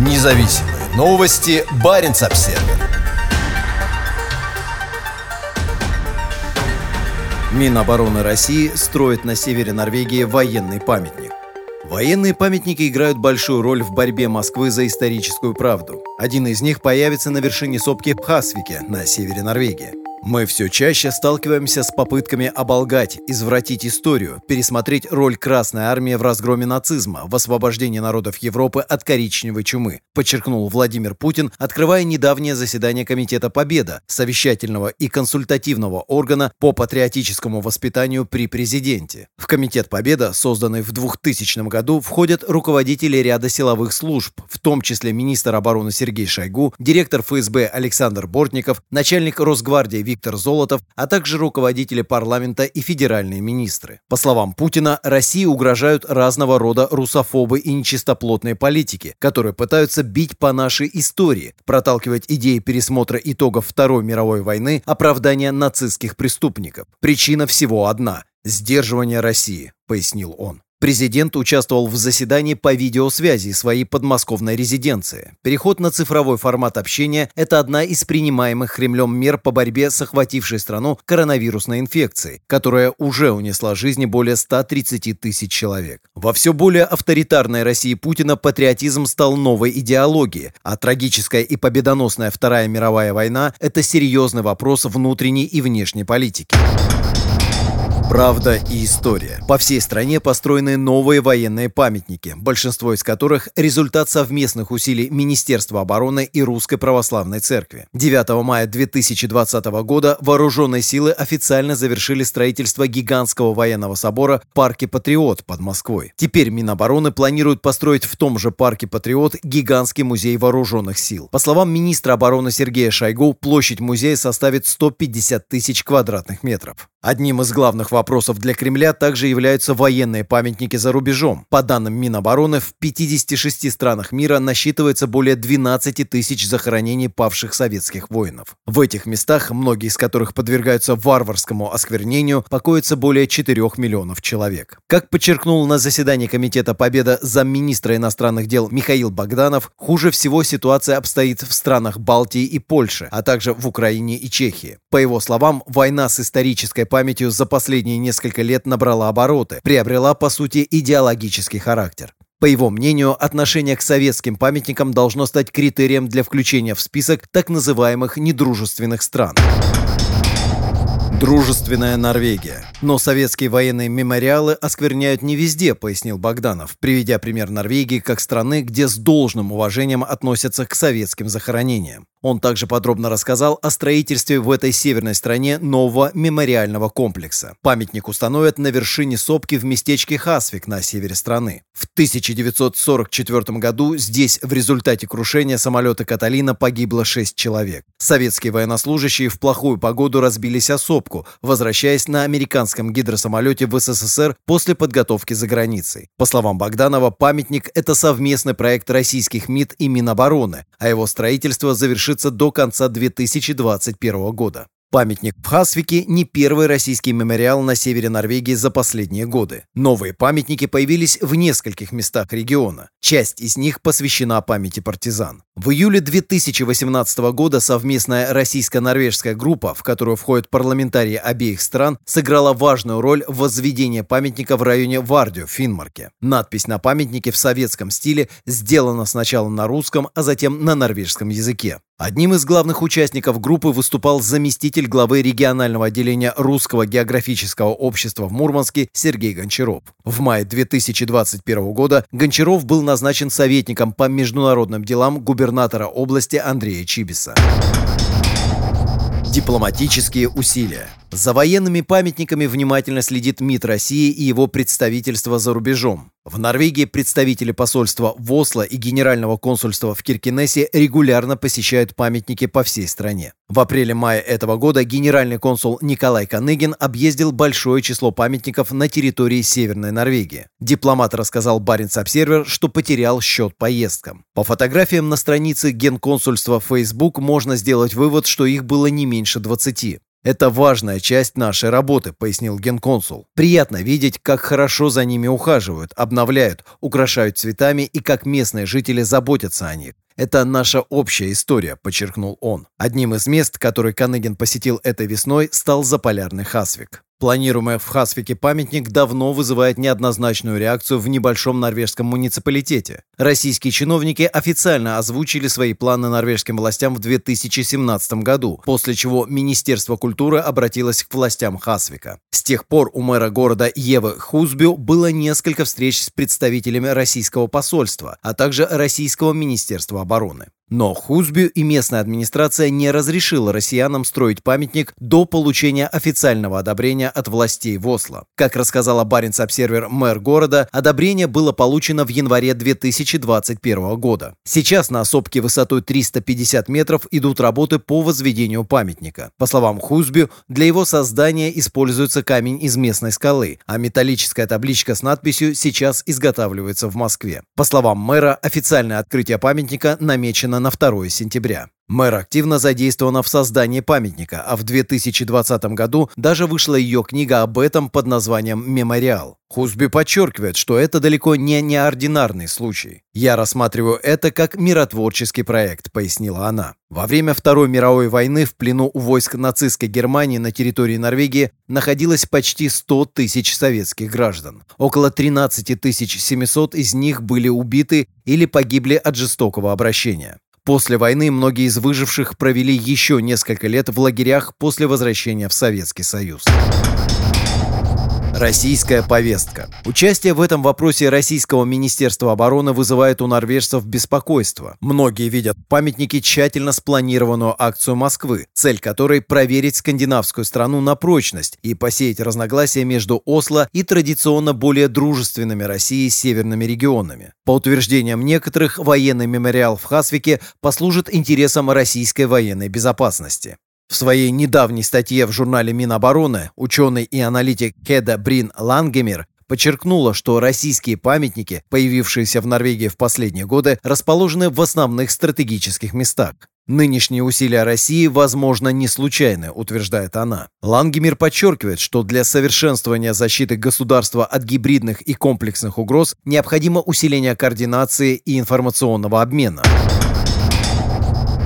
Независимые новости. Барин обсерва Минобороны России строит на севере Норвегии военный памятник. Военные памятники играют большую роль в борьбе Москвы за историческую правду. Один из них появится на вершине сопки Пхасвике на севере Норвегии. Мы все чаще сталкиваемся с попытками оболгать, извратить историю, пересмотреть роль Красной Армии в разгроме нацизма, в освобождении народов Европы от коричневой чумы, подчеркнул Владимир Путин, открывая недавнее заседание Комитета Победа, совещательного и консультативного органа по патриотическому воспитанию при президенте. В Комитет Победа, созданный в 2000 году, входят руководители ряда силовых служб, в том числе министр обороны Сергей Шойгу, директор ФСБ Александр Бортников, начальник Росгвардии Виктор Золотов, а также руководители парламента и федеральные министры. По словам Путина, России угрожают разного рода русофобы и нечистоплотные политики, которые пытаются бить по нашей истории, проталкивать идеи пересмотра итогов Второй мировой войны, оправдания нацистских преступников. Причина всего одна – сдерживание России, пояснил он. Президент участвовал в заседании по видеосвязи своей подмосковной резиденции. Переход на цифровой формат общения – это одна из принимаемых Кремлем мер по борьбе с охватившей страну коронавирусной инфекцией, которая уже унесла жизни более 130 тысяч человек. Во все более авторитарной России Путина патриотизм стал новой идеологией, а трагическая и победоносная Вторая мировая война – это серьезный вопрос внутренней и внешней политики. Правда и история. По всей стране построены новые военные памятники, большинство из которых – результат совместных усилий Министерства обороны и Русской Православной Церкви. 9 мая 2020 года вооруженные силы официально завершили строительство гигантского военного собора в парке «Патриот» под Москвой. Теперь Минобороны планирует построить в том же парке «Патриот» гигантский музей вооруженных сил. По словам министра обороны Сергея Шойгу, площадь музея составит 150 тысяч квадратных метров. Одним из главных вопросов для Кремля также являются военные памятники за рубежом. По данным Минобороны, в 56 странах мира насчитывается более 12 тысяч захоронений павших советских воинов. В этих местах, многие из которых подвергаются варварскому осквернению, покоятся более 4 миллионов человек. Как подчеркнул на заседании Комитета Победа замминистра иностранных дел Михаил Богданов, хуже всего ситуация обстоит в странах Балтии и Польши, а также в Украине и Чехии. По его словам, война с исторической памятью за последние несколько лет набрала обороты, приобрела, по сути, идеологический характер. По его мнению, отношение к советским памятникам должно стать критерием для включения в список так называемых недружественных стран. Дружественная Норвегия. Но советские военные мемориалы оскверняют не везде, пояснил Богданов, приведя пример Норвегии как страны, где с должным уважением относятся к советским захоронениям. Он также подробно рассказал о строительстве в этой северной стране нового мемориального комплекса. Памятник установят на вершине сопки в местечке Хасвик на севере страны. В 1944 году здесь в результате крушения самолета «Каталина» погибло 6 человек. Советские военнослужащие в плохую погоду разбились о сопку, возвращаясь на американском гидросамолете в СССР после подготовки за границей. По словам Богданова, памятник – это совместный проект российских МИД и Минобороны, а его строительство завершится до конца 2021 года. Памятник в Хасвике не первый российский мемориал на севере Норвегии за последние годы. Новые памятники появились в нескольких местах региона. Часть из них посвящена памяти партизан. В июле 2018 года совместная российско-норвежская группа, в которую входят парламентарии обеих стран, сыграла важную роль в возведении памятника в районе Вардио, Финмарке. Надпись на памятнике в советском стиле сделана сначала на русском, а затем на норвежском языке. Одним из главных участников группы выступал заместитель главы регионального отделения Русского географического общества в Мурманске Сергей Гончаров. В мае 2021 года Гончаров был назначен советником по международным делам губернатора области Андрея Чибиса. Дипломатические усилия. За военными памятниками внимательно следит МИД России и его представительство за рубежом. В Норвегии представители посольства в и Генерального консульства в Киркинессе регулярно посещают памятники по всей стране. В апреле-мае этого года генеральный консул Николай Каныгин объездил большое число памятников на территории Северной Норвегии. Дипломат рассказал Баренц Обсервер, что потерял счет поездкам. По фотографиям на странице генконсульства в Facebook можно сделать вывод, что их было не меньше 20. Это важная часть нашей работы, пояснил генконсул. Приятно видеть, как хорошо за ними ухаживают, обновляют, украшают цветами и как местные жители заботятся о них. Это наша общая история, подчеркнул он. Одним из мест, который Каныгин посетил этой весной, стал заполярный Хасвик. Планируемый в Хасвике памятник давно вызывает неоднозначную реакцию в небольшом норвежском муниципалитете. Российские чиновники официально озвучили свои планы норвежским властям в 2017 году, после чего Министерство культуры обратилось к властям Хасвика. С тех пор у мэра города Евы Хузбю было несколько встреч с представителями российского посольства, а также Российского министерства обороны. Но Хузбю и местная администрация не разрешила россиянам строить памятник до получения официального одобрения от властей в Осло. Как рассказала Баренц-Обсервер мэр города, одобрение было получено в январе 2021 года. Сейчас на сопке высотой 350 метров идут работы по возведению памятника. По словам Хузбю, для его создания используется камень из местной скалы, а металлическая табличка с надписью сейчас изготавливается в Москве. По словам мэра, официальное открытие памятника намечено на 2 сентября. Мэр активно задействована в создании памятника, а в 2020 году даже вышла ее книга об этом под названием «Мемориал». Хузби подчеркивает, что это далеко не неординарный случай. «Я рассматриваю это как миротворческий проект», — пояснила она. Во время Второй мировой войны в плену у войск нацистской Германии на территории Норвегии находилось почти 100 тысяч советских граждан. Около 13 700 из них были убиты или погибли от жестокого обращения. После войны многие из выживших провели еще несколько лет в лагерях после возвращения в Советский Союз. Российская повестка. Участие в этом вопросе Российского Министерства обороны вызывает у норвежцев беспокойство. Многие видят в памятнике тщательно спланированную акцию Москвы, цель которой проверить скандинавскую страну на прочность и посеять разногласия между Осло и традиционно более дружественными Россией северными регионами. По утверждениям некоторых, военный мемориал в Хасвике послужит интересам российской военной безопасности. В своей недавней статье в журнале Минобороны ученый и аналитик Кеда Брин Лангемер подчеркнула, что российские памятники, появившиеся в Норвегии в последние годы, расположены в основных стратегических местах. Нынешние усилия России, возможно, не случайны, утверждает она. Лангемир подчеркивает, что для совершенствования защиты государства от гибридных и комплексных угроз необходимо усиление координации и информационного обмена.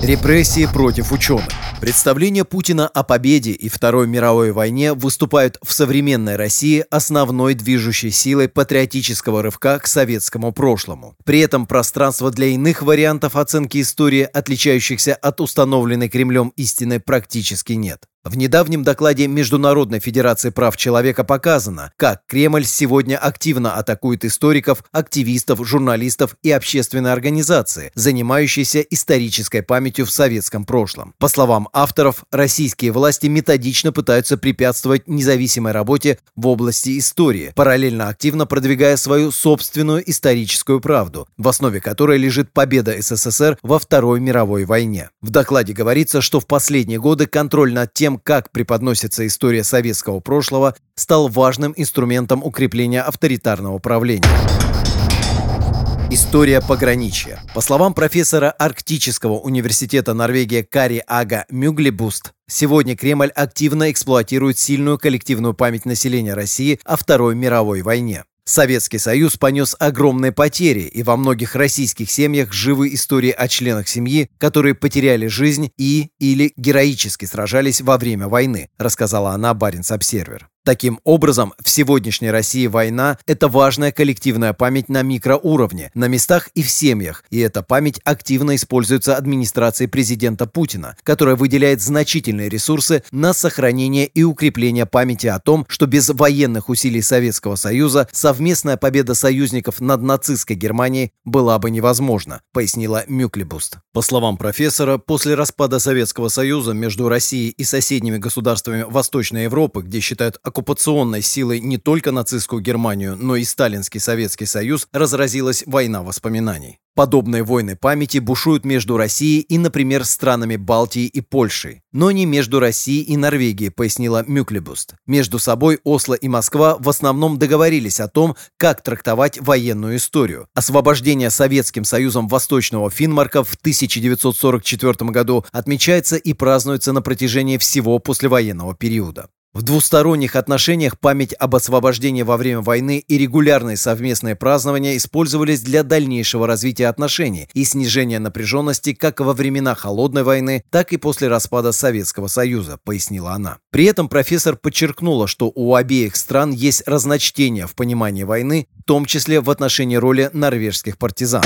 Репрессии против ученых. Представления Путина о победе и Второй мировой войне выступают в современной России основной движущей силой патриотического рывка к советскому прошлому. При этом пространства для иных вариантов оценки истории, отличающихся от установленной Кремлем истины, практически нет. В недавнем докладе Международной Федерации прав человека показано, как Кремль сегодня активно атакует историков, активистов, журналистов и общественные организации, занимающиеся исторической памятью в советском прошлом. По словам авторов, российские власти методично пытаются препятствовать независимой работе в области истории, параллельно активно продвигая свою собственную историческую правду, в основе которой лежит победа СССР во Второй мировой войне. В докладе говорится, что в последние годы контроль над тем, как преподносится история советского прошлого, стал важным инструментом укрепления авторитарного правления. История пограничья. По словам профессора Арктического университета Норвегии Кари Ага Мюглебуст, сегодня Кремль активно эксплуатирует сильную коллективную память населения России о Второй мировой войне. Советский Союз понес огромные потери, и во многих российских семьях живы истории о членах семьи, которые потеряли жизнь и или героически сражались во время войны, рассказала она Баренц Обсервер. Таким образом, в сегодняшней России война – это важная коллективная память на микроуровне, на местах и в семьях, и эта память активно используется администрацией президента Путина, которая выделяет значительные ресурсы на сохранение и укрепление памяти о том, что без военных усилий Советского Союза совместная победа союзников над нацистской Германией была бы невозможна, пояснила Мюклебуст. По словам профессора, после распада Советского Союза между Россией и соседними государствами Восточной Европы, где считают оккупационной силой не только нацистскую Германию, но и Сталинский Советский Союз, разразилась война воспоминаний. Подобные войны памяти бушуют между Россией и, например, странами Балтии и Польшей. Но не между Россией и Норвегией, пояснила Мюклебуст. Между собой Осло и Москва в основном договорились о том, как трактовать военную историю. Освобождение Советским Союзом Восточного Финмарка в 1944 году отмечается и празднуется на протяжении всего послевоенного периода. В двусторонних отношениях память об освобождении во время войны и регулярные совместные празднования использовались для дальнейшего развития отношений и снижения напряженности как во времена Холодной войны, так и после распада Советского Союза, пояснила она. При этом профессор подчеркнула, что у обеих стран есть разночтения в понимании войны, в том числе в отношении роли норвежских партизан.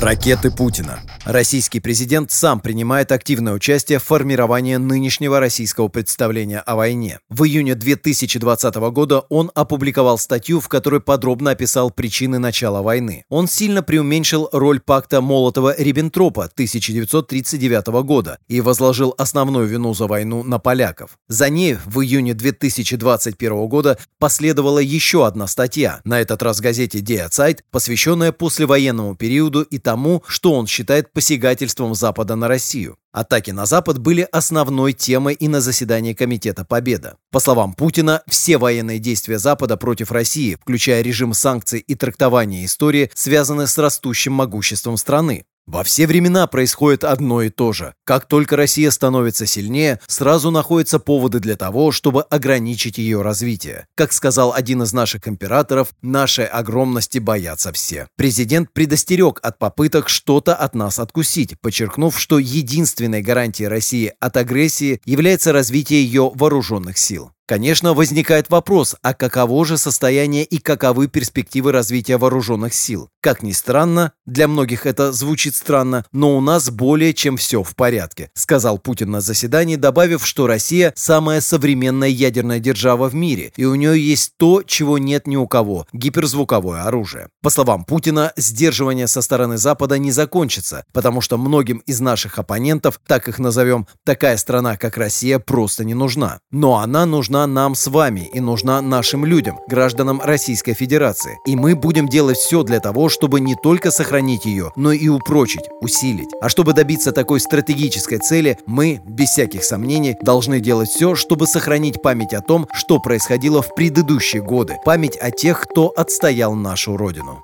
Ракеты Путина. Российский президент сам принимает активное участие в формировании нынешнего российского представления о войне. В июне 2020 года он опубликовал статью, в которой подробно описал причины начала войны. Он сильно преуменьшил роль пакта Молотова-Риббентропа 1939 года и возложил основную вину за войну на поляков. За ней в июне 2021 года последовала еще одна статья, на этот раз в газете «Диа Цайт», посвященная послевоенному периоду и тому, что он считает посягательством Запада на Россию. Атаки на Запад были основной темой и на заседании Комитета Победа. По словам Путина, все военные действия Запада против России, включая режим санкций и трактование истории, связаны с растущим могуществом страны. Во все времена происходит одно и то же. Как только Россия становится сильнее, сразу находятся поводы для того, чтобы ограничить ее развитие. Как сказал один из наших императоров, нашей огромности боятся все. Президент предостерег от попыток что-то от нас откусить, подчеркнув, что единственной гарантией России от агрессии является развитие ее вооруженных сил. Конечно, возникает вопрос, а каково же состояние и каковы перспективы развития вооруженных сил? Как ни странно, для многих это звучит странно, но у нас более чем все в порядке, сказал Путин на заседании, добавив, что Россия самая современная ядерная держава в мире, и у нее есть то, чего нет ни у кого – гиперзвуковое оружие. По словам Путина, сдерживание со стороны Запада не закончится, потому что многим из наших оппонентов, так их назовем, такая страна, как Россия, просто не нужна. Но она нужна нужна нам с вами и нужна нашим людям, гражданам Российской Федерации. И мы будем делать все для того, чтобы не только сохранить ее, но и упрочить, усилить. А чтобы добиться такой стратегической цели, мы, без всяких сомнений, должны делать все, чтобы сохранить память о том, что происходило в предыдущие годы, память о тех, кто отстоял нашу Родину.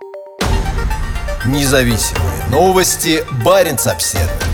Независимые новости. Барин обседный.